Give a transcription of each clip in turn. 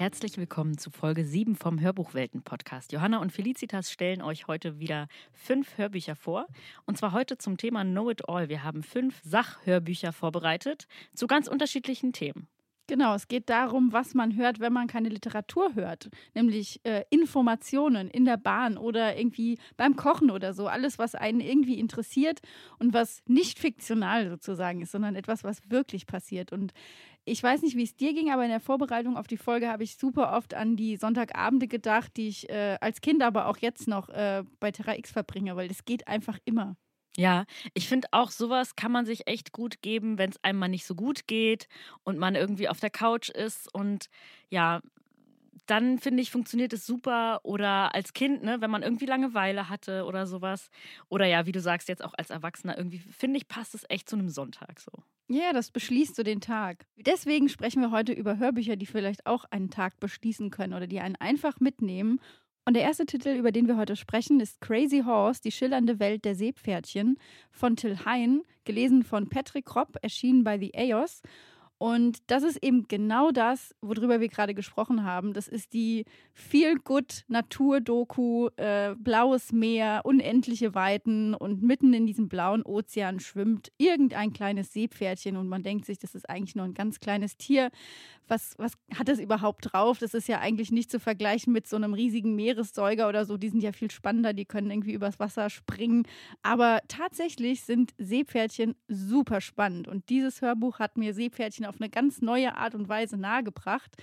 Herzlich willkommen zu Folge 7 vom Hörbuchwelten-Podcast. Johanna und Felicitas stellen euch heute wieder fünf Hörbücher vor. Und zwar heute zum Thema Know It All. Wir haben fünf Sachhörbücher vorbereitet zu ganz unterschiedlichen Themen. Genau, es geht darum, was man hört, wenn man keine Literatur hört, nämlich äh, Informationen in der Bahn oder irgendwie beim Kochen oder so, alles, was einen irgendwie interessiert und was nicht fiktional sozusagen ist, sondern etwas, was wirklich passiert. Und ich weiß nicht, wie es dir ging, aber in der Vorbereitung auf die Folge habe ich super oft an die Sonntagabende gedacht, die ich äh, als Kind, aber auch jetzt noch äh, bei Terra X verbringe, weil es geht einfach immer. Ja, ich finde auch, sowas kann man sich echt gut geben, wenn es einem mal nicht so gut geht und man irgendwie auf der Couch ist und ja, dann finde ich, funktioniert es super. Oder als Kind, ne, wenn man irgendwie Langeweile hatte oder sowas. Oder ja, wie du sagst, jetzt auch als Erwachsener, irgendwie finde ich, passt es echt zu einem Sonntag so. Ja, das beschließt so den Tag. Deswegen sprechen wir heute über Hörbücher, die vielleicht auch einen Tag beschließen können oder die einen einfach mitnehmen und der erste Titel, über den wir heute sprechen, ist Crazy Horse, die schillernde Welt der Seepferdchen von Till Hein, gelesen von Patrick Kropp, erschienen bei The EOS. Und das ist eben genau das, worüber wir gerade gesprochen haben. Das ist die Feel-Good Natur-Doku, äh, blaues Meer, unendliche Weiten und mitten in diesem blauen Ozean schwimmt irgendein kleines Seepferdchen und man denkt sich, das ist eigentlich nur ein ganz kleines Tier. Was, was hat das überhaupt drauf? Das ist ja eigentlich nicht zu vergleichen mit so einem riesigen Meeressäuger oder so. Die sind ja viel spannender, die können irgendwie übers Wasser springen. Aber tatsächlich sind Seepferdchen super spannend und dieses Hörbuch hat mir Seepferdchen auf eine ganz neue Art und Weise nahegebracht.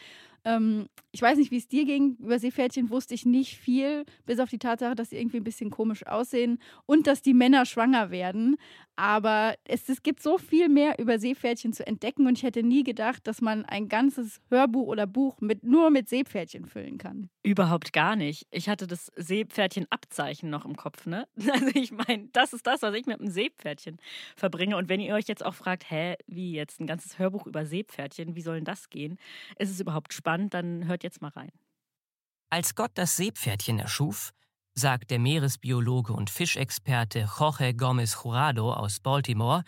Ähm, ich weiß nicht, wie es dir ging. Über Seepferdchen wusste ich nicht viel, bis auf die Tatsache, dass sie irgendwie ein bisschen komisch aussehen und dass die Männer schwanger werden. Aber es, es gibt so viel mehr über Seepferdchen zu entdecken und ich hätte nie gedacht, dass man ein ganzes Hörbuch oder Buch mit, nur mit Seepferdchen füllen kann. Überhaupt gar nicht. Ich hatte das Seepferdchen-Abzeichen noch im Kopf, ne? Also ich meine, das ist das, was ich mit einem Seepferdchen verbringe. Und wenn ihr euch jetzt auch fragt, hä, wie jetzt ein ganzes Hörbuch über Seepferdchen, wie soll denn das gehen? Ist es überhaupt spannend? dann hört jetzt mal rein. Als Gott das Seepferdchen erschuf, sagt der Meeresbiologe und Fischexperte Jorge Gomez Jurado aus Baltimore,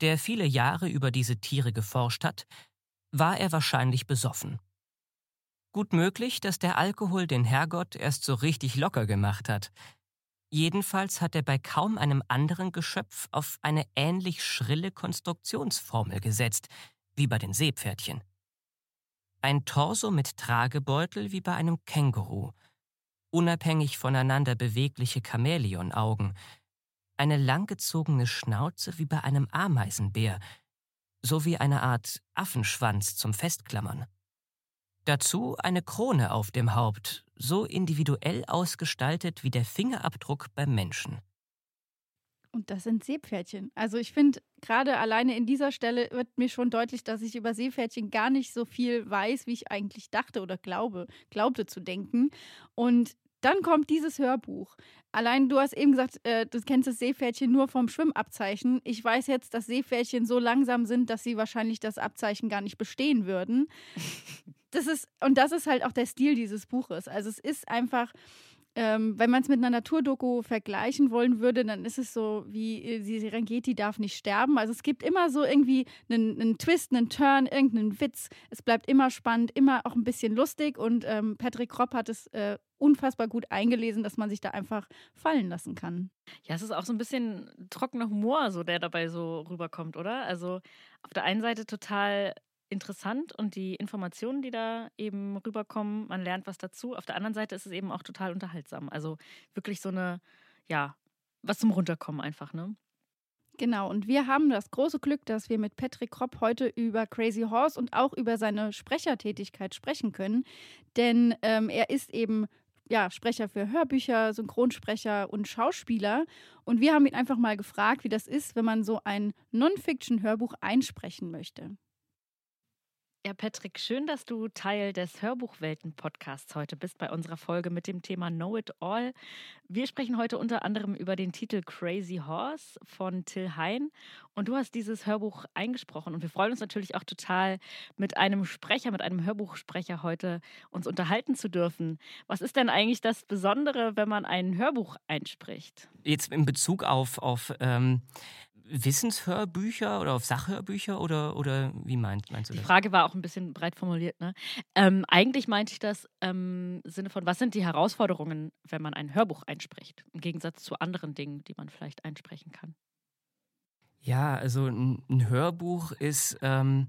der viele Jahre über diese Tiere geforscht hat, war er wahrscheinlich besoffen. Gut möglich, dass der Alkohol den Herrgott erst so richtig locker gemacht hat. Jedenfalls hat er bei kaum einem anderen Geschöpf auf eine ähnlich schrille Konstruktionsformel gesetzt, wie bei den Seepferdchen. Ein Torso mit Tragebeutel wie bei einem Känguru, unabhängig voneinander bewegliche Chamäleonaugen, eine langgezogene Schnauze wie bei einem Ameisenbär, sowie eine Art Affenschwanz zum Festklammern. Dazu eine Krone auf dem Haupt, so individuell ausgestaltet wie der Fingerabdruck beim Menschen. Und das sind Seepferdchen. Also ich finde, gerade alleine in dieser Stelle wird mir schon deutlich, dass ich über Seepferdchen gar nicht so viel weiß, wie ich eigentlich dachte oder glaube, glaubte zu denken. Und dann kommt dieses Hörbuch. Allein du hast eben gesagt, äh, du kennst das Seepferdchen nur vom Schwimmabzeichen. Ich weiß jetzt, dass Seepferdchen so langsam sind, dass sie wahrscheinlich das Abzeichen gar nicht bestehen würden. Das ist, und das ist halt auch der Stil dieses Buches. Also es ist einfach ähm, wenn man es mit einer Naturdoku vergleichen wollen würde, dann ist es so wie äh, die Serengeti darf nicht sterben. Also es gibt immer so irgendwie einen, einen Twist, einen Turn, irgendeinen Witz. Es bleibt immer spannend, immer auch ein bisschen lustig und ähm, Patrick Kropp hat es äh, unfassbar gut eingelesen, dass man sich da einfach fallen lassen kann. Ja, es ist auch so ein bisschen trockener Humor, so der dabei so rüberkommt, oder? Also auf der einen Seite total interessant und die Informationen, die da eben rüberkommen, man lernt was dazu. Auf der anderen Seite ist es eben auch total unterhaltsam. Also wirklich so eine, ja, was zum Runterkommen einfach, ne? Genau, und wir haben das große Glück, dass wir mit Patrick Kropp heute über Crazy Horse und auch über seine Sprechertätigkeit sprechen können. Denn ähm, er ist eben ja, Sprecher für Hörbücher, Synchronsprecher und Schauspieler. Und wir haben ihn einfach mal gefragt, wie das ist, wenn man so ein Non-Fiction-Hörbuch einsprechen möchte. Ja, Patrick, schön, dass du Teil des Hörbuchwelten-Podcasts heute bist bei unserer Folge mit dem Thema Know It All. Wir sprechen heute unter anderem über den Titel Crazy Horse von Till Hein. Und du hast dieses Hörbuch eingesprochen. Und wir freuen uns natürlich auch total, mit einem Sprecher, mit einem Hörbuchsprecher heute uns unterhalten zu dürfen. Was ist denn eigentlich das Besondere, wenn man ein Hörbuch einspricht? Jetzt in Bezug auf, auf ähm Wissenshörbücher oder auf Sachhörbücher oder, oder wie meinst, meinst du das? Die Frage war auch ein bisschen breit formuliert. Ne? Ähm, eigentlich meinte ich das im Sinne von, was sind die Herausforderungen, wenn man ein Hörbuch einspricht, im Gegensatz zu anderen Dingen, die man vielleicht einsprechen kann? Ja, also ein, ein Hörbuch ist, ähm,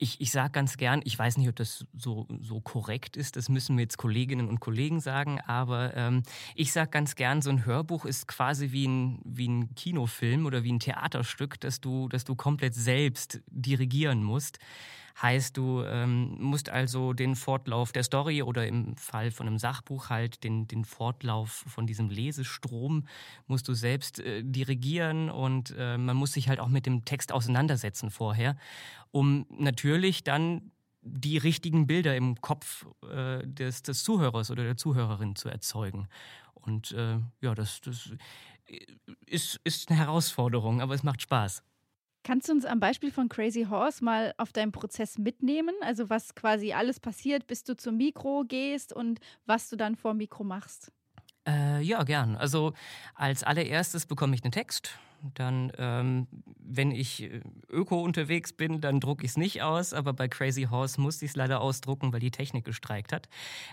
ich, ich sage ganz gern, ich weiß nicht, ob das so, so korrekt ist, das müssen mir jetzt Kolleginnen und Kollegen sagen, aber ähm, ich sage ganz gern, so ein Hörbuch ist quasi wie ein, wie ein Kinofilm oder wie ein Theaterstück, das du, das du komplett selbst dirigieren musst. Heißt, du ähm, musst also den Fortlauf der Story oder im Fall von einem Sachbuch halt den, den Fortlauf von diesem Lesestrom musst du selbst äh, dirigieren und äh, man muss sich halt auch mit dem Text auseinandersetzen vorher, um natürlich dann die richtigen Bilder im Kopf äh, des, des Zuhörers oder der Zuhörerin zu erzeugen. Und äh, ja, das, das ist, ist eine Herausforderung, aber es macht Spaß. Kannst du uns am Beispiel von Crazy Horse mal auf deinen Prozess mitnehmen? Also was quasi alles passiert, bis du zum Mikro gehst und was du dann vor Mikro machst? Äh, ja, gern. Also als allererstes bekomme ich einen Text dann, ähm, wenn ich äh, öko unterwegs bin, dann drucke ich es nicht aus, aber bei Crazy Horse musste ich es leider ausdrucken, weil die Technik gestreikt hat.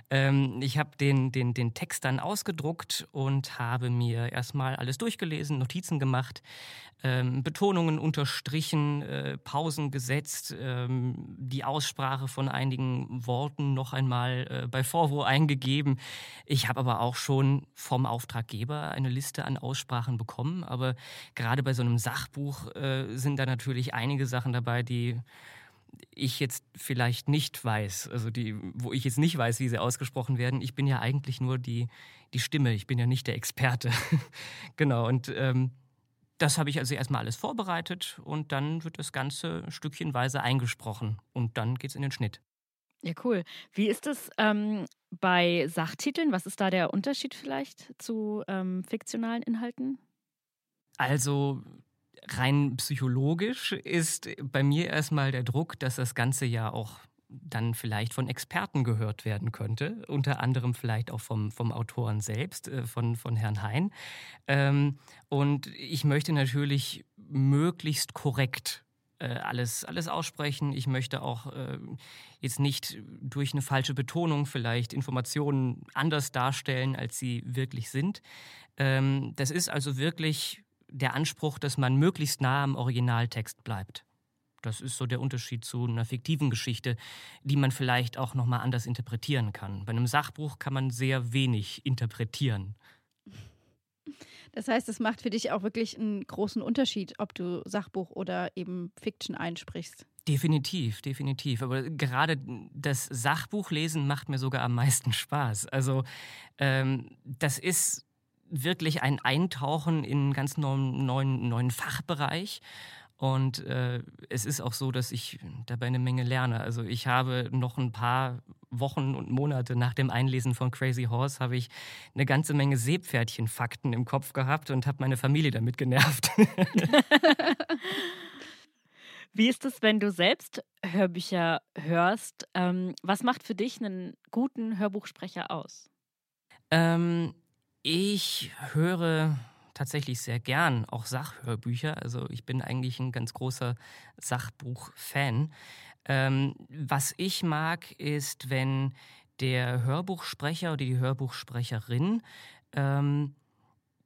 Ähm, ich habe den, den, den Text dann ausgedruckt und habe mir erstmal alles durchgelesen, Notizen gemacht, ähm, Betonungen unterstrichen, äh, Pausen gesetzt, ähm, die Aussprache von einigen Worten noch einmal äh, bei Vorwo eingegeben. Ich habe aber auch schon vom Auftraggeber eine Liste an Aussprachen bekommen, aber gerade bei so einem Sachbuch äh, sind da natürlich einige Sachen dabei, die ich jetzt vielleicht nicht weiß, also die, wo ich jetzt nicht weiß, wie sie ausgesprochen werden. Ich bin ja eigentlich nur die, die Stimme, ich bin ja nicht der Experte. genau, und ähm, das habe ich also erstmal alles vorbereitet und dann wird das Ganze stückchenweise eingesprochen und dann geht es in den Schnitt. Ja, cool. Wie ist es ähm, bei Sachtiteln? Was ist da der Unterschied vielleicht zu ähm, fiktionalen Inhalten? Also rein psychologisch ist bei mir erstmal der Druck, dass das Ganze ja auch dann vielleicht von Experten gehört werden könnte, unter anderem vielleicht auch vom, vom Autoren selbst, äh, von, von Herrn Hein. Ähm, und ich möchte natürlich möglichst korrekt äh, alles, alles aussprechen. Ich möchte auch äh, jetzt nicht durch eine falsche Betonung vielleicht Informationen anders darstellen, als sie wirklich sind. Ähm, das ist also wirklich der Anspruch, dass man möglichst nah am Originaltext bleibt. Das ist so der Unterschied zu einer fiktiven Geschichte, die man vielleicht auch noch mal anders interpretieren kann. Bei einem Sachbuch kann man sehr wenig interpretieren. Das heißt, es macht für dich auch wirklich einen großen Unterschied, ob du Sachbuch oder eben Fiction einsprichst. Definitiv, definitiv. Aber gerade das Sachbuchlesen macht mir sogar am meisten Spaß. Also ähm, das ist wirklich ein Eintauchen in einen ganz neuen, neuen, neuen Fachbereich. Und äh, es ist auch so, dass ich dabei eine Menge lerne. Also ich habe noch ein paar Wochen und Monate nach dem Einlesen von Crazy Horse habe ich eine ganze Menge Seepferdchen-Fakten im Kopf gehabt und habe meine Familie damit genervt. Wie ist es, wenn du selbst Hörbücher hörst? Ähm, was macht für dich einen guten Hörbuchsprecher aus? Ähm, ich höre tatsächlich sehr gern auch Sachhörbücher. Also ich bin eigentlich ein ganz großer Sachbuch-Fan. Ähm, was ich mag, ist, wenn der Hörbuchsprecher oder die Hörbuchsprecherin ähm,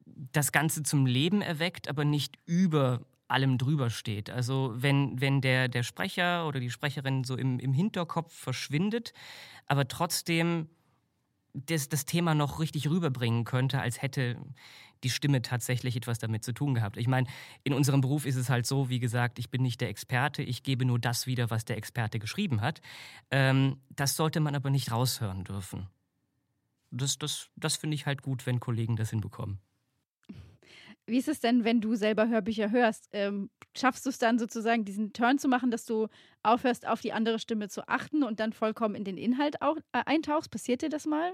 das Ganze zum Leben erweckt, aber nicht über allem drüber steht. Also wenn, wenn der, der Sprecher oder die Sprecherin so im, im Hinterkopf verschwindet, aber trotzdem das, das Thema noch richtig rüberbringen könnte, als hätte die Stimme tatsächlich etwas damit zu tun gehabt. Ich meine, in unserem Beruf ist es halt so, wie gesagt, ich bin nicht der Experte, ich gebe nur das wieder, was der Experte geschrieben hat. Ähm, das sollte man aber nicht raushören dürfen. Das, das, das finde ich halt gut, wenn Kollegen das hinbekommen. Wie ist es denn, wenn du selber Hörbücher hörst? Ähm, schaffst du es dann sozusagen, diesen Turn zu machen, dass du aufhörst, auf die andere Stimme zu achten und dann vollkommen in den Inhalt auch, äh, eintauchst? Passiert dir das mal?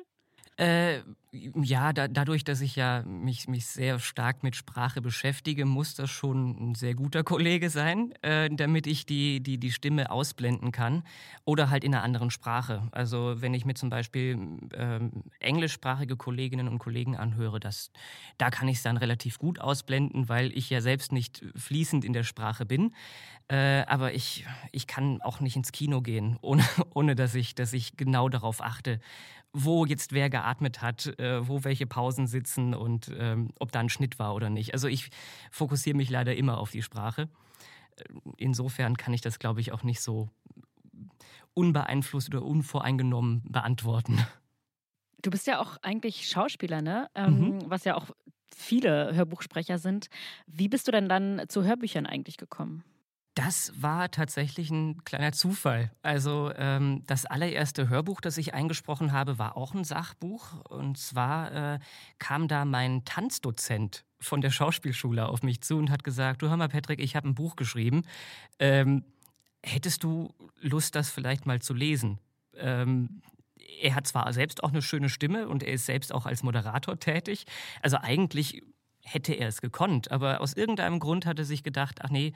Äh, ja, da, dadurch, dass ich ja mich, mich sehr stark mit Sprache beschäftige, muss das schon ein sehr guter Kollege sein, äh, damit ich die, die, die Stimme ausblenden kann. Oder halt in einer anderen Sprache. Also wenn ich mir zum Beispiel äh, englischsprachige Kolleginnen und Kollegen anhöre, das, da kann ich es dann relativ gut ausblenden, weil ich ja selbst nicht fließend in der Sprache bin. Äh, aber ich, ich kann auch nicht ins Kino gehen, ohne, ohne dass, ich, dass ich genau darauf achte, wo jetzt wer geatmet hat, äh, wo welche Pausen sitzen und ähm, ob da ein Schnitt war oder nicht. Also ich fokussiere mich leider immer auf die Sprache. Äh, insofern kann ich das, glaube ich, auch nicht so unbeeinflusst oder unvoreingenommen beantworten. Du bist ja auch eigentlich Schauspieler, ne? Ähm, mhm. Was ja auch viele Hörbuchsprecher sind. Wie bist du denn dann zu Hörbüchern eigentlich gekommen? Das war tatsächlich ein kleiner Zufall. Also ähm, das allererste Hörbuch, das ich eingesprochen habe, war auch ein Sachbuch. Und zwar äh, kam da mein Tanzdozent von der Schauspielschule auf mich zu und hat gesagt, du hör mal, Patrick, ich habe ein Buch geschrieben. Ähm, hättest du Lust, das vielleicht mal zu lesen? Ähm, er hat zwar selbst auch eine schöne Stimme und er ist selbst auch als Moderator tätig. Also eigentlich hätte er es gekonnt, aber aus irgendeinem Grund hat er sich gedacht, ach nee,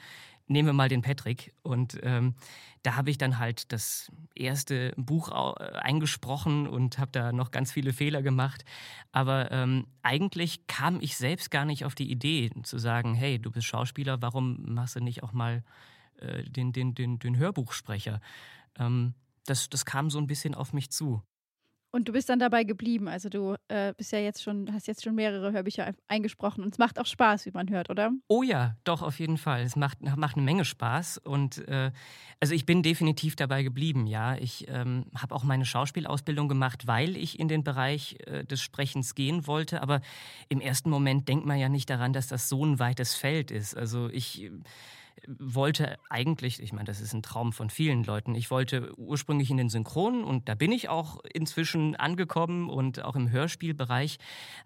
nehmen wir mal den Patrick. Und ähm, da habe ich dann halt das erste Buch äh, eingesprochen und habe da noch ganz viele Fehler gemacht. Aber ähm, eigentlich kam ich selbst gar nicht auf die Idee zu sagen, hey, du bist Schauspieler, warum machst du nicht auch mal äh, den, den, den, den Hörbuchsprecher? Ähm, das, das kam so ein bisschen auf mich zu. Und du bist dann dabei geblieben. Also du äh, bist ja jetzt schon, hast jetzt schon mehrere Hörbücher eingesprochen und es macht auch Spaß, wie man hört, oder? Oh ja, doch, auf jeden Fall. Es macht, macht eine Menge Spaß. Und äh, also ich bin definitiv dabei geblieben, ja. Ich ähm, habe auch meine Schauspielausbildung gemacht, weil ich in den Bereich äh, des Sprechens gehen wollte. Aber im ersten Moment denkt man ja nicht daran, dass das so ein weites Feld ist. Also ich wollte eigentlich, ich meine, das ist ein Traum von vielen Leuten, ich wollte ursprünglich in den Synchronen und da bin ich auch inzwischen angekommen und auch im Hörspielbereich,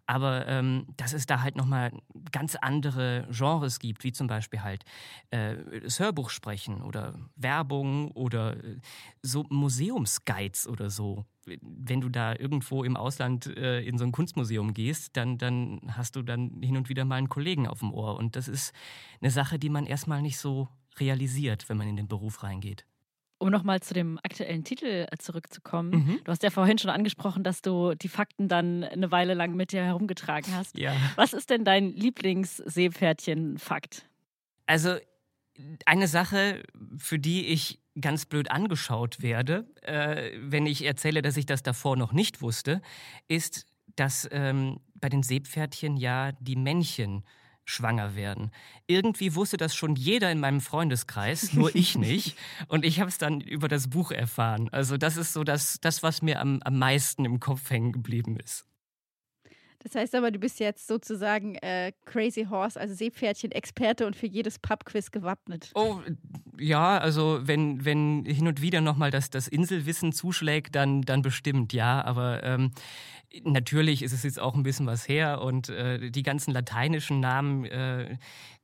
aber ähm, dass es da halt nochmal ganz andere Genres gibt, wie zum Beispiel halt äh, das Hörbuch sprechen oder Werbung oder äh, so Museumsguides oder so wenn du da irgendwo im Ausland äh, in so ein Kunstmuseum gehst, dann, dann hast du dann hin und wieder mal einen Kollegen auf dem Ohr. Und das ist eine Sache, die man erstmal nicht so realisiert, wenn man in den Beruf reingeht. Um nochmal zu dem aktuellen Titel äh, zurückzukommen. Mhm. Du hast ja vorhin schon angesprochen, dass du die Fakten dann eine Weile lang mit dir herumgetragen hast. Ja. Was ist denn dein Lieblingsseepferdchen-Fakt? Also eine Sache, für die ich ganz blöd angeschaut werde, äh, wenn ich erzähle, dass ich das davor noch nicht wusste, ist, dass ähm, bei den Seepferdchen ja die Männchen schwanger werden. Irgendwie wusste das schon jeder in meinem Freundeskreis, nur ich nicht. Und ich habe es dann über das Buch erfahren. Also das ist so das, das was mir am, am meisten im Kopf hängen geblieben ist. Das heißt aber, du bist jetzt sozusagen äh, Crazy Horse, also Seepferdchen-Experte und für jedes Pubquiz gewappnet. Oh, ja, also wenn, wenn hin und wieder nochmal das, das Inselwissen zuschlägt, dann, dann bestimmt, ja. Aber ähm, natürlich ist es jetzt auch ein bisschen was her und äh, die ganzen lateinischen Namen, äh,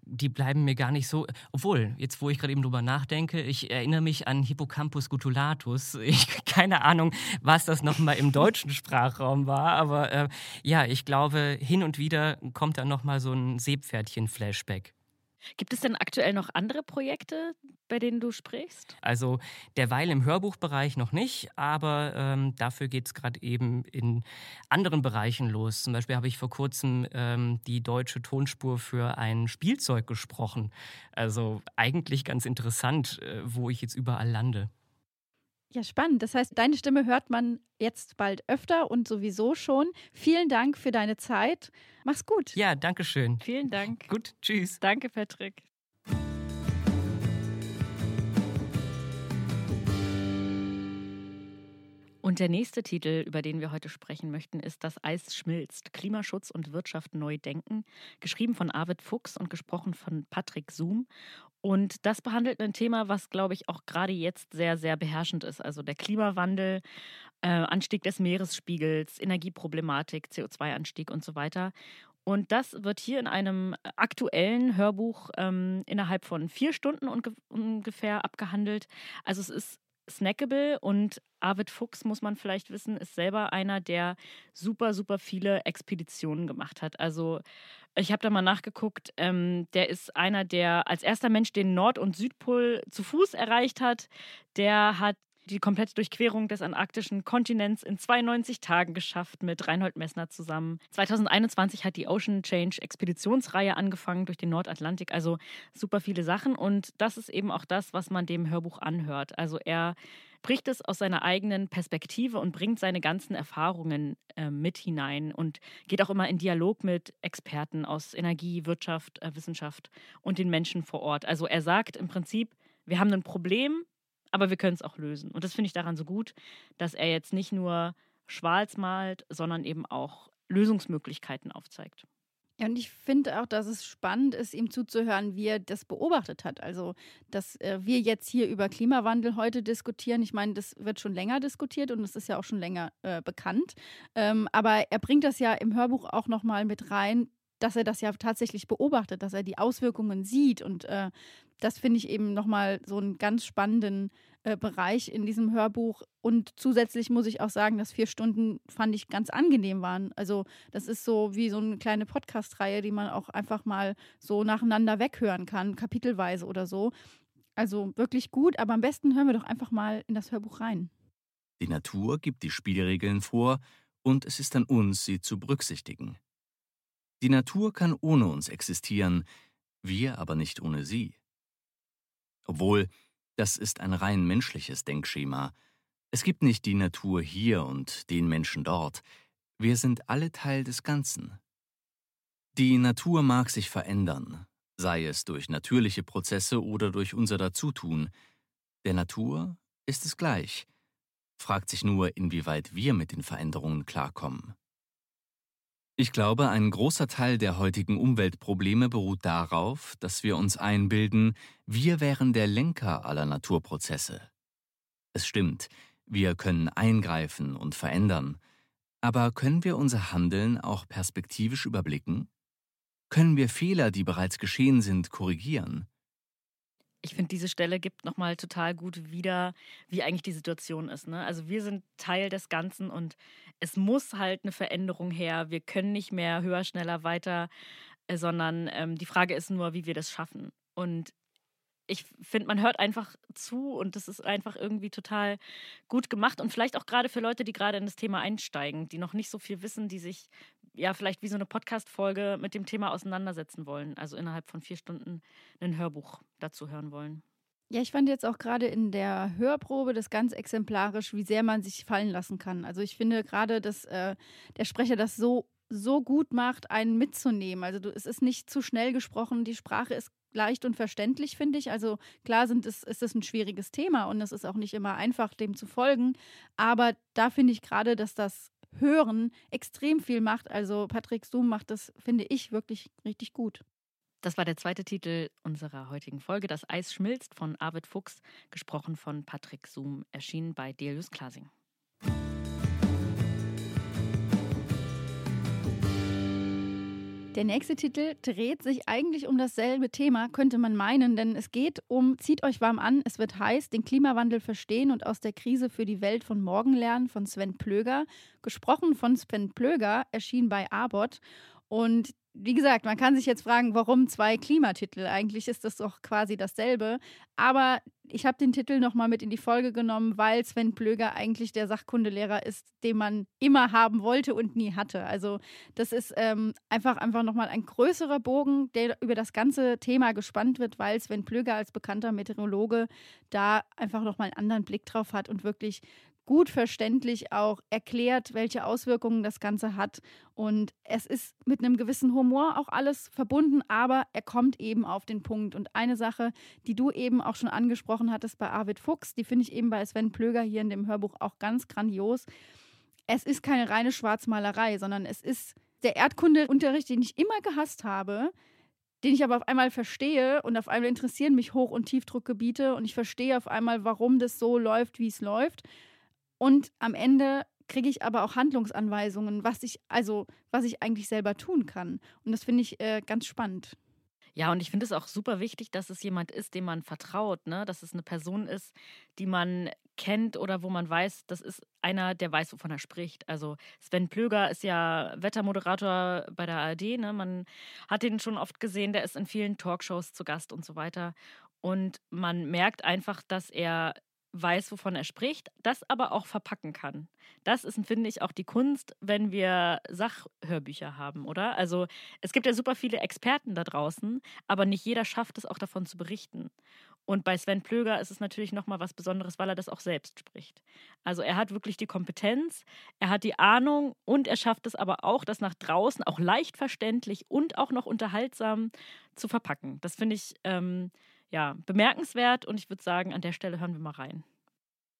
die bleiben mir gar nicht so. Obwohl, jetzt wo ich gerade eben drüber nachdenke, ich erinnere mich an Hippocampus gutulatus. Ich keine Ahnung, was das nochmal im deutschen Sprachraum war, aber äh, ja, ich glaube, hin und wieder kommt da nochmal so ein Seepferdchen-Flashback. Gibt es denn aktuell noch andere Projekte, bei denen du sprichst? Also derweil im Hörbuchbereich noch nicht, aber ähm, dafür geht es gerade eben in anderen Bereichen los. Zum Beispiel habe ich vor kurzem ähm, die deutsche Tonspur für ein Spielzeug gesprochen. Also eigentlich ganz interessant, äh, wo ich jetzt überall lande. Ja, spannend. Das heißt, deine Stimme hört man jetzt bald öfter und sowieso schon. Vielen Dank für deine Zeit. Mach's gut. Ja, danke schön. Vielen Dank. Gut, tschüss. Danke, Patrick. Und der nächste Titel, über den wir heute sprechen möchten, ist Das Eis schmilzt. Klimaschutz und Wirtschaft neu denken. Geschrieben von Arvid Fuchs und gesprochen von Patrick Zoom. Und das behandelt ein Thema, was, glaube ich, auch gerade jetzt sehr, sehr beherrschend ist. Also der Klimawandel, äh, Anstieg des Meeresspiegels, Energieproblematik, CO2-Anstieg und so weiter. Und das wird hier in einem aktuellen Hörbuch ähm, innerhalb von vier Stunden ungefähr abgehandelt. Also es ist snackable und Arvid Fuchs, muss man vielleicht wissen, ist selber einer, der super, super viele Expeditionen gemacht hat. Also ich habe da mal nachgeguckt, ähm, der ist einer, der als erster Mensch den Nord- und Südpol zu Fuß erreicht hat. Der hat die komplette Durchquerung des antarktischen Kontinents in 92 Tagen geschafft mit Reinhold Messner zusammen. 2021 hat die Ocean Change Expeditionsreihe angefangen durch den Nordatlantik. Also super viele Sachen. Und das ist eben auch das, was man dem Hörbuch anhört. Also er bricht es aus seiner eigenen Perspektive und bringt seine ganzen Erfahrungen äh, mit hinein und geht auch immer in Dialog mit Experten aus Energie, Wirtschaft, äh, Wissenschaft und den Menschen vor Ort. Also er sagt im Prinzip, wir haben ein Problem, aber wir können es auch lösen. Und das finde ich daran so gut, dass er jetzt nicht nur schwarz malt, sondern eben auch Lösungsmöglichkeiten aufzeigt. Ja, und ich finde auch, dass es spannend ist, ihm zuzuhören, wie er das beobachtet hat. Also, dass äh, wir jetzt hier über Klimawandel heute diskutieren. Ich meine, das wird schon länger diskutiert und es ist ja auch schon länger äh, bekannt. Ähm, aber er bringt das ja im Hörbuch auch nochmal mit rein, dass er das ja tatsächlich beobachtet, dass er die Auswirkungen sieht. Und äh, das finde ich eben nochmal so einen ganz spannenden äh, Bereich in diesem Hörbuch. Und zusätzlich muss ich auch sagen, dass vier Stunden fand ich ganz angenehm waren. Also das ist so wie so eine kleine Podcast-Reihe, die man auch einfach mal so nacheinander weghören kann, kapitelweise oder so. Also wirklich gut, aber am besten hören wir doch einfach mal in das Hörbuch rein. Die Natur gibt die Spielregeln vor und es ist an uns, sie zu berücksichtigen. Die Natur kann ohne uns existieren, wir aber nicht ohne sie. Obwohl, das ist ein rein menschliches Denkschema. Es gibt nicht die Natur hier und den Menschen dort. Wir sind alle Teil des Ganzen. Die Natur mag sich verändern, sei es durch natürliche Prozesse oder durch unser Dazutun. Der Natur ist es gleich, fragt sich nur, inwieweit wir mit den Veränderungen klarkommen. Ich glaube, ein großer Teil der heutigen Umweltprobleme beruht darauf, dass wir uns einbilden, wir wären der Lenker aller Naturprozesse. Es stimmt, wir können eingreifen und verändern, aber können wir unser Handeln auch perspektivisch überblicken? Können wir Fehler, die bereits geschehen sind, korrigieren? Ich finde, diese Stelle gibt nochmal total gut wieder, wie eigentlich die Situation ist. Ne? Also wir sind Teil des Ganzen und es muss halt eine Veränderung her. Wir können nicht mehr höher, schneller, weiter, äh, sondern ähm, die Frage ist nur, wie wir das schaffen. Und ich finde, man hört einfach zu und das ist einfach irgendwie total gut gemacht und vielleicht auch gerade für Leute, die gerade in das Thema einsteigen, die noch nicht so viel wissen, die sich ja vielleicht wie so eine Podcast-Folge mit dem Thema auseinandersetzen wollen. Also innerhalb von vier Stunden ein Hörbuch dazu hören wollen. Ja, ich fand jetzt auch gerade in der Hörprobe das ganz exemplarisch, wie sehr man sich fallen lassen kann. Also ich finde gerade, dass äh, der Sprecher das so so gut macht, einen mitzunehmen. Also du, es ist nicht zu schnell gesprochen, die Sprache ist leicht und verständlich, finde ich. Also klar sind es, ist es ein schwieriges Thema und es ist auch nicht immer einfach, dem zu folgen. Aber da finde ich gerade, dass das Hören extrem viel macht. Also Patrick Zoom macht das, finde ich, wirklich richtig gut. Das war der zweite Titel unserer heutigen Folge. Das Eis schmilzt von Arvid Fuchs, gesprochen von Patrick Zoom, erschienen bei Delius Klasing. Der nächste Titel dreht sich eigentlich um dasselbe Thema, könnte man meinen, denn es geht um Zieht euch warm an, es wird heiß, den Klimawandel verstehen und aus der Krise für die Welt von morgen lernen von Sven Plöger. Gesprochen von Sven Plöger erschien bei Arbot. Und wie gesagt, man kann sich jetzt fragen, warum zwei Klimatitel? Eigentlich ist das doch quasi dasselbe. Aber ich habe den Titel nochmal mit in die Folge genommen, weil Sven Plöger eigentlich der Sachkundelehrer ist, den man immer haben wollte und nie hatte. Also das ist ähm, einfach, einfach nochmal ein größerer Bogen, der über das ganze Thema gespannt wird, weil Sven Plöger als bekannter Meteorologe da einfach nochmal einen anderen Blick drauf hat und wirklich gut verständlich auch erklärt, welche Auswirkungen das Ganze hat. Und es ist mit einem gewissen Humor auch alles verbunden, aber er kommt eben auf den Punkt. Und eine Sache, die du eben auch schon angesprochen hattest bei Arvid Fuchs, die finde ich eben bei Sven Plöger hier in dem Hörbuch auch ganz grandios. Es ist keine reine Schwarzmalerei, sondern es ist der Erdkundeunterricht, den ich immer gehasst habe, den ich aber auf einmal verstehe und auf einmal interessieren mich Hoch- und Tiefdruckgebiete und ich verstehe auf einmal, warum das so läuft, wie es läuft. Und am Ende kriege ich aber auch Handlungsanweisungen, was ich, also, was ich eigentlich selber tun kann. Und das finde ich äh, ganz spannend. Ja, und ich finde es auch super wichtig, dass es jemand ist, dem man vertraut, ne? dass es eine Person ist, die man kennt oder wo man weiß, das ist einer, der weiß, wovon er spricht. Also Sven Plöger ist ja Wettermoderator bei der ARD. Ne? Man hat ihn schon oft gesehen, der ist in vielen Talkshows zu Gast und so weiter. Und man merkt einfach, dass er weiß, wovon er spricht, das aber auch verpacken kann. Das ist, finde ich, auch die Kunst, wenn wir Sachhörbücher haben, oder? Also es gibt ja super viele Experten da draußen, aber nicht jeder schafft es auch davon zu berichten. Und bei Sven Plöger ist es natürlich nochmal was Besonderes, weil er das auch selbst spricht. Also er hat wirklich die Kompetenz, er hat die Ahnung und er schafft es aber auch, das nach draußen auch leicht verständlich und auch noch unterhaltsam zu verpacken. Das finde ich ähm, ja, bemerkenswert und ich würde sagen, an der Stelle hören wir mal rein.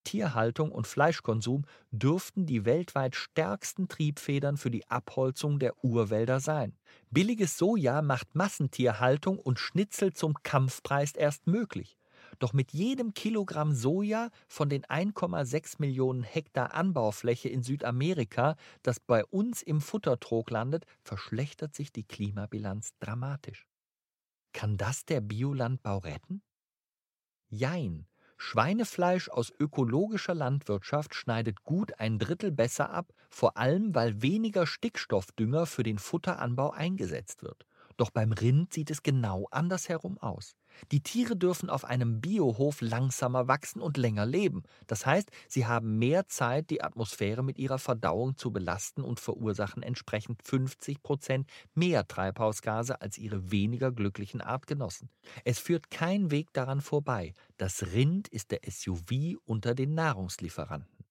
Tierhaltung und Fleischkonsum dürften die weltweit stärksten Triebfedern für die Abholzung der Urwälder sein. Billiges Soja macht Massentierhaltung und Schnitzel zum Kampfpreis erst möglich. Doch mit jedem Kilogramm Soja von den 1,6 Millionen Hektar Anbaufläche in Südamerika, das bei uns im Futtertrog landet, verschlechtert sich die Klimabilanz dramatisch. Kann das der Biolandbau retten? Jein. Schweinefleisch aus ökologischer Landwirtschaft schneidet gut ein Drittel besser ab, vor allem weil weniger Stickstoffdünger für den Futteranbau eingesetzt wird. Doch beim Rind sieht es genau andersherum aus. Die Tiere dürfen auf einem Biohof langsamer wachsen und länger leben. Das heißt, sie haben mehr Zeit, die Atmosphäre mit ihrer Verdauung zu belasten und verursachen entsprechend 50 Prozent mehr Treibhausgase als ihre weniger glücklichen Artgenossen. Es führt kein Weg daran vorbei. Das Rind ist der SUV unter den Nahrungslieferanten.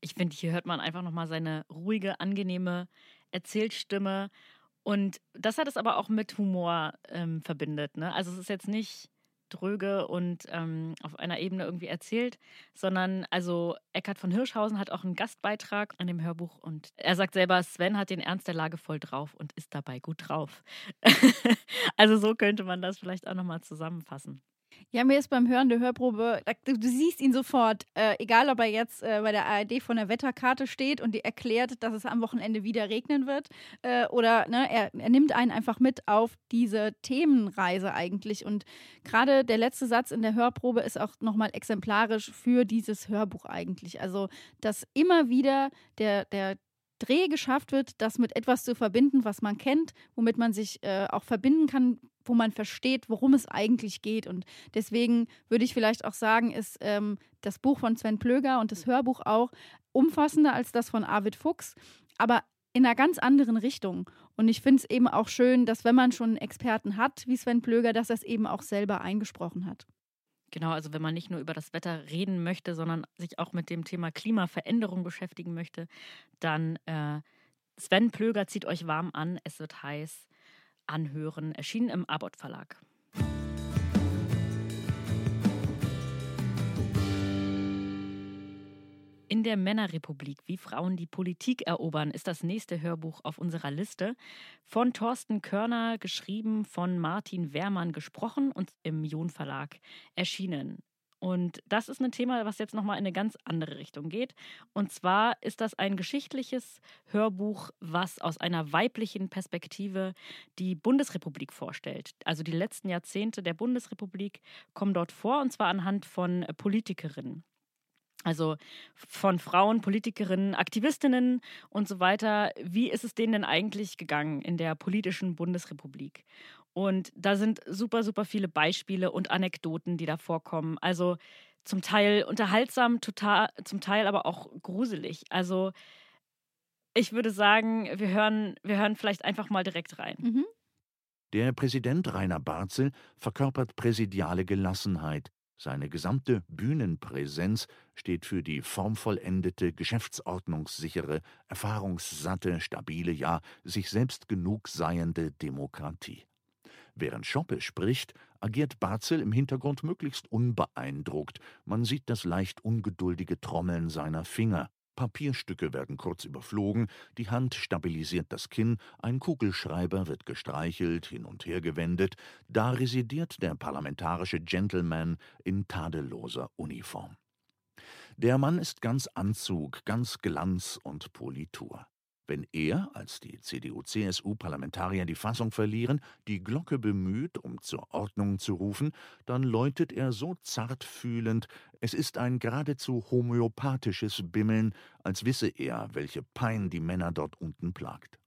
Ich finde, hier hört man einfach nochmal seine ruhige, angenehme Erzählstimme und das hat es aber auch mit Humor ähm, verbindet. Ne? Also es ist jetzt nicht dröge und ähm, auf einer Ebene irgendwie erzählt, sondern also Eckhard von Hirschhausen hat auch einen Gastbeitrag an dem Hörbuch und er sagt selber, Sven hat den Ernst der Lage voll drauf und ist dabei gut drauf. also so könnte man das vielleicht auch nochmal zusammenfassen. Ja, mir ist beim Hören der Hörprobe, du, du siehst ihn sofort, äh, egal ob er jetzt äh, bei der ARD von der Wetterkarte steht und die erklärt, dass es am Wochenende wieder regnen wird, äh, oder ne, er, er nimmt einen einfach mit auf diese Themenreise eigentlich. Und gerade der letzte Satz in der Hörprobe ist auch nochmal exemplarisch für dieses Hörbuch eigentlich. Also, dass immer wieder der, der Dreh geschafft wird, das mit etwas zu verbinden, was man kennt, womit man sich äh, auch verbinden kann, wo man versteht, worum es eigentlich geht. Und deswegen würde ich vielleicht auch sagen, ist ähm, das Buch von Sven Plöger und das Hörbuch auch umfassender als das von Arvid Fuchs, aber in einer ganz anderen Richtung. Und ich finde es eben auch schön, dass wenn man schon einen Experten hat, wie Sven Plöger, dass er es eben auch selber eingesprochen hat. Genau, also wenn man nicht nur über das Wetter reden möchte, sondern sich auch mit dem Thema Klimaveränderung beschäftigen möchte, dann äh, Sven Plöger zieht euch warm an, es wird heiß, anhören, erschienen im Abot Verlag. In der Männerrepublik, wie Frauen die Politik erobern, ist das nächste Hörbuch auf unserer Liste. Von Thorsten Körner geschrieben, von Martin Wehrmann gesprochen und im Jon Verlag erschienen. Und das ist ein Thema, was jetzt nochmal in eine ganz andere Richtung geht. Und zwar ist das ein geschichtliches Hörbuch, was aus einer weiblichen Perspektive die Bundesrepublik vorstellt. Also die letzten Jahrzehnte der Bundesrepublik kommen dort vor, und zwar anhand von Politikerinnen. Also von Frauen, Politikerinnen, Aktivistinnen und so weiter. Wie ist es denen denn eigentlich gegangen in der politischen Bundesrepublik? Und da sind super, super viele Beispiele und Anekdoten, die da vorkommen. Also zum Teil unterhaltsam, total, zum Teil aber auch gruselig. Also ich würde sagen, wir hören, wir hören vielleicht einfach mal direkt rein. Mhm. Der Präsident Rainer Barzel verkörpert präsidiale Gelassenheit, seine gesamte Bühnenpräsenz steht für die formvollendete, geschäftsordnungssichere, erfahrungssatte, stabile, ja sich selbst genug seiende Demokratie. Während Schoppe spricht, agiert Barzel im Hintergrund möglichst unbeeindruckt. Man sieht das leicht ungeduldige Trommeln seiner Finger. Papierstücke werden kurz überflogen, die Hand stabilisiert das Kinn, ein Kugelschreiber wird gestreichelt, hin und her gewendet, da residiert der parlamentarische Gentleman in tadelloser Uniform. Der Mann ist ganz Anzug, ganz Glanz und Politur. Wenn er, als die CDU-CSU-Parlamentarier die Fassung verlieren, die Glocke bemüht, um zur Ordnung zu rufen, dann läutet er so zartfühlend, es ist ein geradezu homöopathisches Bimmeln, als wisse er, welche Pein die Männer dort unten plagt.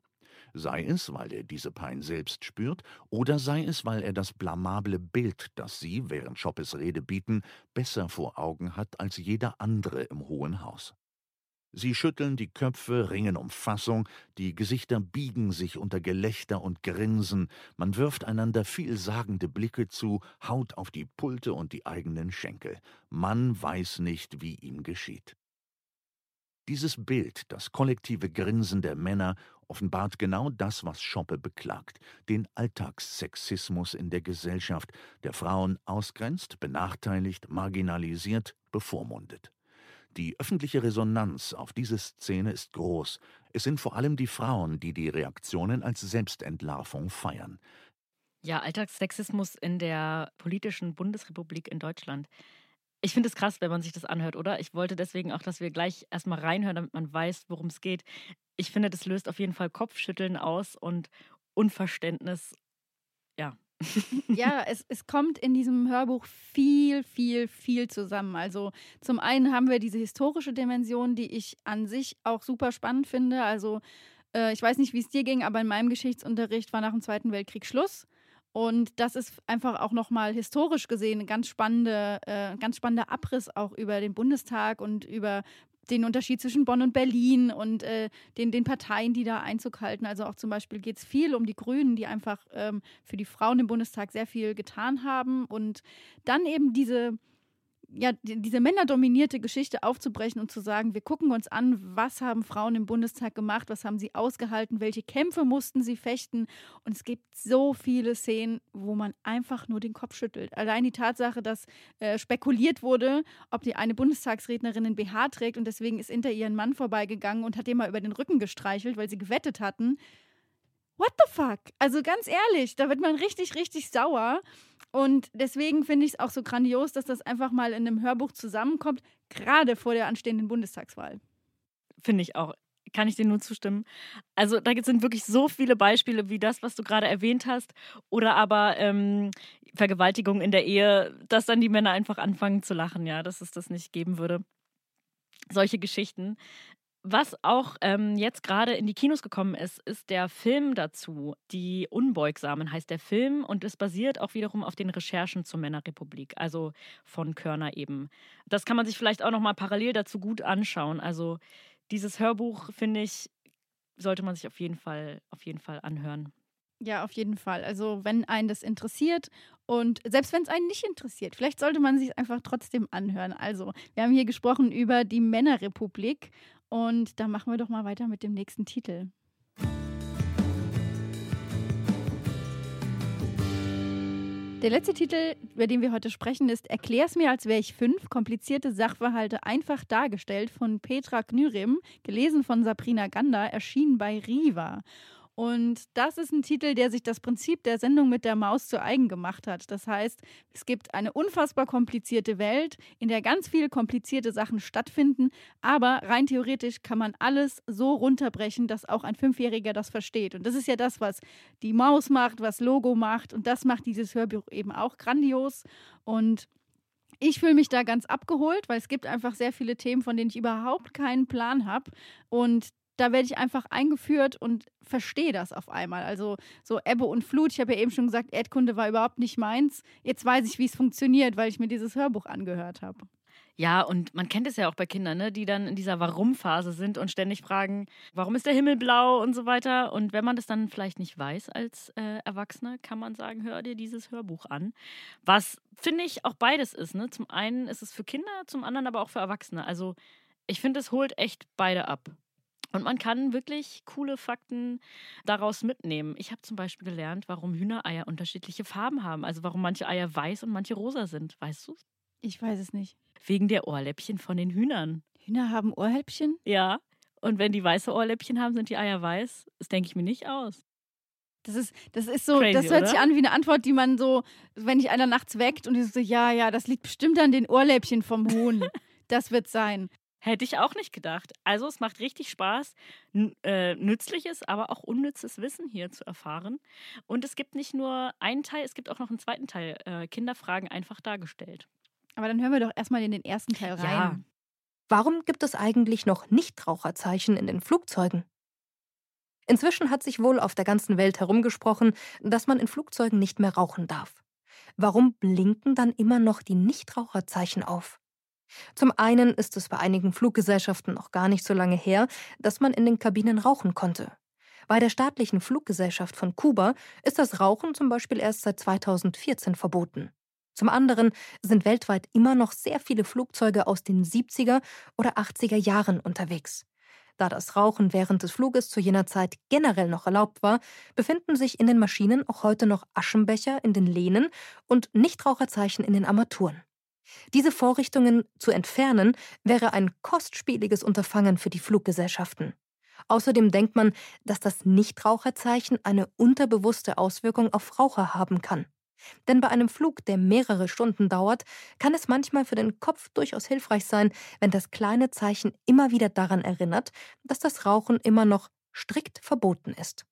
Sei es, weil er diese Pein selbst spürt, oder sei es, weil er das blamable Bild, das sie, während Schoppes Rede bieten, besser vor Augen hat als jeder andere im Hohen Haus. Sie schütteln die Köpfe, ringen um Fassung, die Gesichter biegen sich unter Gelächter und Grinsen, man wirft einander vielsagende Blicke zu, haut auf die Pulte und die eigenen Schenkel. Man weiß nicht, wie ihm geschieht. Dieses Bild, das kollektive Grinsen der Männer, offenbart genau das, was Schoppe beklagt, den Alltagssexismus in der Gesellschaft, der Frauen ausgrenzt, benachteiligt, marginalisiert, bevormundet. Die öffentliche Resonanz auf diese Szene ist groß. Es sind vor allem die Frauen, die die Reaktionen als Selbstentlarvung feiern. Ja, Alltagssexismus in der politischen Bundesrepublik in Deutschland. Ich finde es krass, wenn man sich das anhört, oder? Ich wollte deswegen auch, dass wir gleich erstmal reinhören, damit man weiß, worum es geht. Ich finde, das löst auf jeden Fall Kopfschütteln aus und Unverständnis. Ja, es, es kommt in diesem Hörbuch viel, viel, viel zusammen. Also zum einen haben wir diese historische Dimension, die ich an sich auch super spannend finde. Also äh, ich weiß nicht, wie es dir ging, aber in meinem Geschichtsunterricht war nach dem Zweiten Weltkrieg Schluss. Und das ist einfach auch nochmal historisch gesehen ein ganz, spannende, äh, ganz spannender Abriss auch über den Bundestag und über den Unterschied zwischen Bonn und Berlin und äh, den, den Parteien, die da Einzug halten. Also auch zum Beispiel geht es viel um die Grünen, die einfach ähm, für die Frauen im Bundestag sehr viel getan haben. Und dann eben diese ja, diese männerdominierte Geschichte aufzubrechen und zu sagen, wir gucken uns an, was haben Frauen im Bundestag gemacht, was haben sie ausgehalten, welche Kämpfe mussten sie fechten. Und es gibt so viele Szenen, wo man einfach nur den Kopf schüttelt. Allein die Tatsache, dass äh, spekuliert wurde, ob die eine Bundestagsrednerin einen BH trägt und deswegen ist hinter ihren Mann vorbeigegangen und hat den mal über den Rücken gestreichelt, weil sie gewettet hatten. What the fuck? Also ganz ehrlich, da wird man richtig, richtig sauer. Und deswegen finde ich es auch so grandios, dass das einfach mal in einem Hörbuch zusammenkommt, gerade vor der anstehenden Bundestagswahl. Finde ich auch. Kann ich dir nur zustimmen. Also da sind wirklich so viele Beispiele wie das, was du gerade erwähnt hast. Oder aber ähm, Vergewaltigung in der Ehe, dass dann die Männer einfach anfangen zu lachen, ja, dass es das nicht geben würde. Solche Geschichten. Was auch ähm, jetzt gerade in die Kinos gekommen ist, ist der Film dazu. Die Unbeugsamen heißt der Film und es basiert auch wiederum auf den Recherchen zur Männerrepublik, also von Körner eben. Das kann man sich vielleicht auch nochmal parallel dazu gut anschauen. Also dieses Hörbuch, finde ich, sollte man sich auf jeden Fall, auf jeden Fall anhören. Ja, auf jeden Fall. Also wenn einen das interessiert und selbst wenn es einen nicht interessiert, vielleicht sollte man sich einfach trotzdem anhören. Also wir haben hier gesprochen über die Männerrepublik und dann machen wir doch mal weiter mit dem nächsten Titel. Der letzte Titel, über den wir heute sprechen, ist Erklär's mir, als wäre ich fünf. Komplizierte Sachverhalte einfach dargestellt von Petra Knyrim, gelesen von Sabrina Gander, erschienen bei Riva. Und das ist ein Titel, der sich das Prinzip der Sendung mit der Maus zu eigen gemacht hat. Das heißt, es gibt eine unfassbar komplizierte Welt, in der ganz viele komplizierte Sachen stattfinden, aber rein theoretisch kann man alles so runterbrechen, dass auch ein Fünfjähriger das versteht. Und das ist ja das, was die Maus macht, was Logo macht. Und das macht dieses Hörbuch eben auch grandios. Und ich fühle mich da ganz abgeholt, weil es gibt einfach sehr viele Themen, von denen ich überhaupt keinen Plan habe. Und da werde ich einfach eingeführt und verstehe das auf einmal. Also so Ebbe und Flut, ich habe ja eben schon gesagt, Erdkunde war überhaupt nicht meins. Jetzt weiß ich, wie es funktioniert, weil ich mir dieses Hörbuch angehört habe. Ja, und man kennt es ja auch bei Kindern, ne, die dann in dieser Warum-Phase sind und ständig fragen, warum ist der Himmel blau und so weiter. Und wenn man das dann vielleicht nicht weiß als äh, Erwachsener, kann man sagen, hör dir dieses Hörbuch an. Was, finde ich, auch beides ist. Ne? Zum einen ist es für Kinder, zum anderen aber auch für Erwachsene. Also ich finde, es holt echt beide ab. Und man kann wirklich coole Fakten daraus mitnehmen. Ich habe zum Beispiel gelernt, warum Hühnereier unterschiedliche Farben haben. Also warum manche Eier weiß und manche rosa sind. Weißt du Ich weiß es nicht. Wegen der Ohrläppchen von den Hühnern. Hühner haben Ohrläppchen? Ja. Und wenn die weiße Ohrläppchen haben, sind die Eier weiß. Das denke ich mir nicht aus. Das ist, das ist so, Crazy, das hört oder? sich an wie eine Antwort, die man so, wenn dich einer nachts weckt und die so, ja, ja, das liegt bestimmt an den Ohrläppchen vom Huhn. das wird sein. Hätte ich auch nicht gedacht. Also es macht richtig Spaß, äh, nützliches, aber auch unnützes Wissen hier zu erfahren. Und es gibt nicht nur einen Teil, es gibt auch noch einen zweiten Teil, äh, Kinderfragen einfach dargestellt. Aber dann hören wir doch erstmal in den ersten Teil rein. Ja. Warum gibt es eigentlich noch Nichtraucherzeichen in den Flugzeugen? Inzwischen hat sich wohl auf der ganzen Welt herumgesprochen, dass man in Flugzeugen nicht mehr rauchen darf. Warum blinken dann immer noch die Nichtraucherzeichen auf? Zum einen ist es bei einigen Fluggesellschaften noch gar nicht so lange her, dass man in den Kabinen rauchen konnte. Bei der staatlichen Fluggesellschaft von Kuba ist das Rauchen zum Beispiel erst seit 2014 verboten. Zum anderen sind weltweit immer noch sehr viele Flugzeuge aus den 70er oder 80er Jahren unterwegs. Da das Rauchen während des Fluges zu jener Zeit generell noch erlaubt war, befinden sich in den Maschinen auch heute noch Aschenbecher in den Lehnen und Nichtraucherzeichen in den Armaturen. Diese Vorrichtungen zu entfernen, wäre ein kostspieliges Unterfangen für die Fluggesellschaften. Außerdem denkt man, dass das Nichtraucherzeichen eine unterbewusste Auswirkung auf Raucher haben kann. Denn bei einem Flug, der mehrere Stunden dauert, kann es manchmal für den Kopf durchaus hilfreich sein, wenn das kleine Zeichen immer wieder daran erinnert, dass das Rauchen immer noch strikt verboten ist.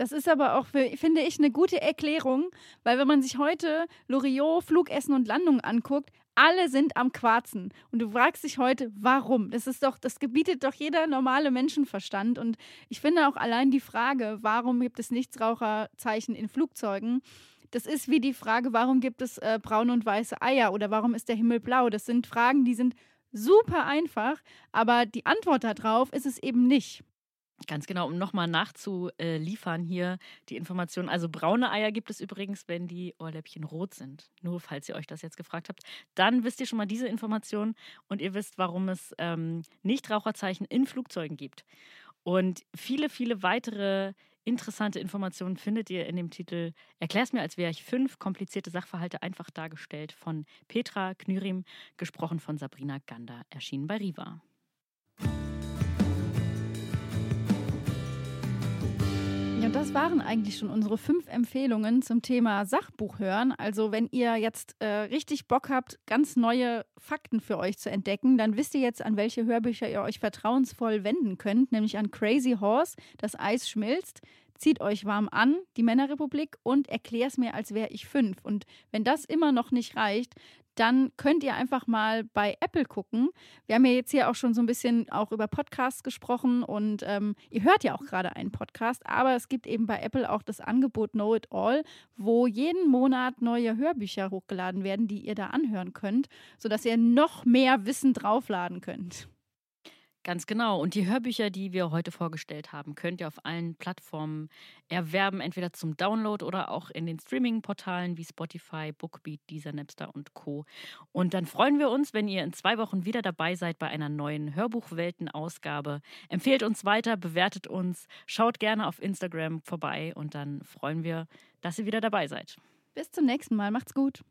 Das ist aber auch, für, finde ich, eine gute Erklärung, weil wenn man sich heute Loriot, Flugessen und Landungen anguckt, alle sind am Quarzen. Und du fragst dich heute, warum? Das ist doch, das gebietet doch jeder normale Menschenverstand. Und ich finde auch allein die Frage, warum gibt es Nichtraucherzeichen in Flugzeugen? Das ist wie die Frage, warum gibt es äh, braune und weiße Eier oder warum ist der Himmel blau? Das sind Fragen, die sind super einfach, aber die Antwort darauf ist es eben nicht. Ganz genau, um nochmal nachzuliefern hier die Information. Also braune Eier gibt es übrigens, wenn die Ohrläppchen rot sind. Nur falls ihr euch das jetzt gefragt habt. Dann wisst ihr schon mal diese Information und ihr wisst, warum es ähm, Nichtraucherzeichen in Flugzeugen gibt. Und viele, viele weitere interessante Informationen findet ihr in dem Titel Erklär's mir, als wäre ich fünf komplizierte Sachverhalte einfach dargestellt von Petra Knyrim, gesprochen von Sabrina Gander, erschienen bei Riva. Und das waren eigentlich schon unsere fünf Empfehlungen zum Thema Sachbuch hören. Also wenn ihr jetzt äh, richtig Bock habt, ganz neue Fakten für euch zu entdecken, dann wisst ihr jetzt, an welche Hörbücher ihr euch vertrauensvoll wenden könnt, nämlich an Crazy Horse, das Eis schmilzt. Zieht euch warm an, die Männerrepublik, und erklär's mir, als wäre ich fünf. Und wenn das immer noch nicht reicht, dann könnt ihr einfach mal bei Apple gucken. Wir haben ja jetzt hier auch schon so ein bisschen auch über Podcasts gesprochen und ähm, ihr hört ja auch gerade einen Podcast, aber es gibt eben bei Apple auch das Angebot Know It All, wo jeden Monat neue Hörbücher hochgeladen werden, die ihr da anhören könnt, sodass ihr noch mehr Wissen draufladen könnt. Ganz genau. Und die Hörbücher, die wir heute vorgestellt haben, könnt ihr auf allen Plattformen erwerben, entweder zum Download oder auch in den Streaming-Portalen wie Spotify, Bookbeat, Deezer, Napster und Co. Und dann freuen wir uns, wenn ihr in zwei Wochen wieder dabei seid bei einer neuen Hörbuchwelten-Ausgabe. Empfehlt uns weiter, bewertet uns, schaut gerne auf Instagram vorbei und dann freuen wir, dass ihr wieder dabei seid. Bis zum nächsten Mal. Macht's gut.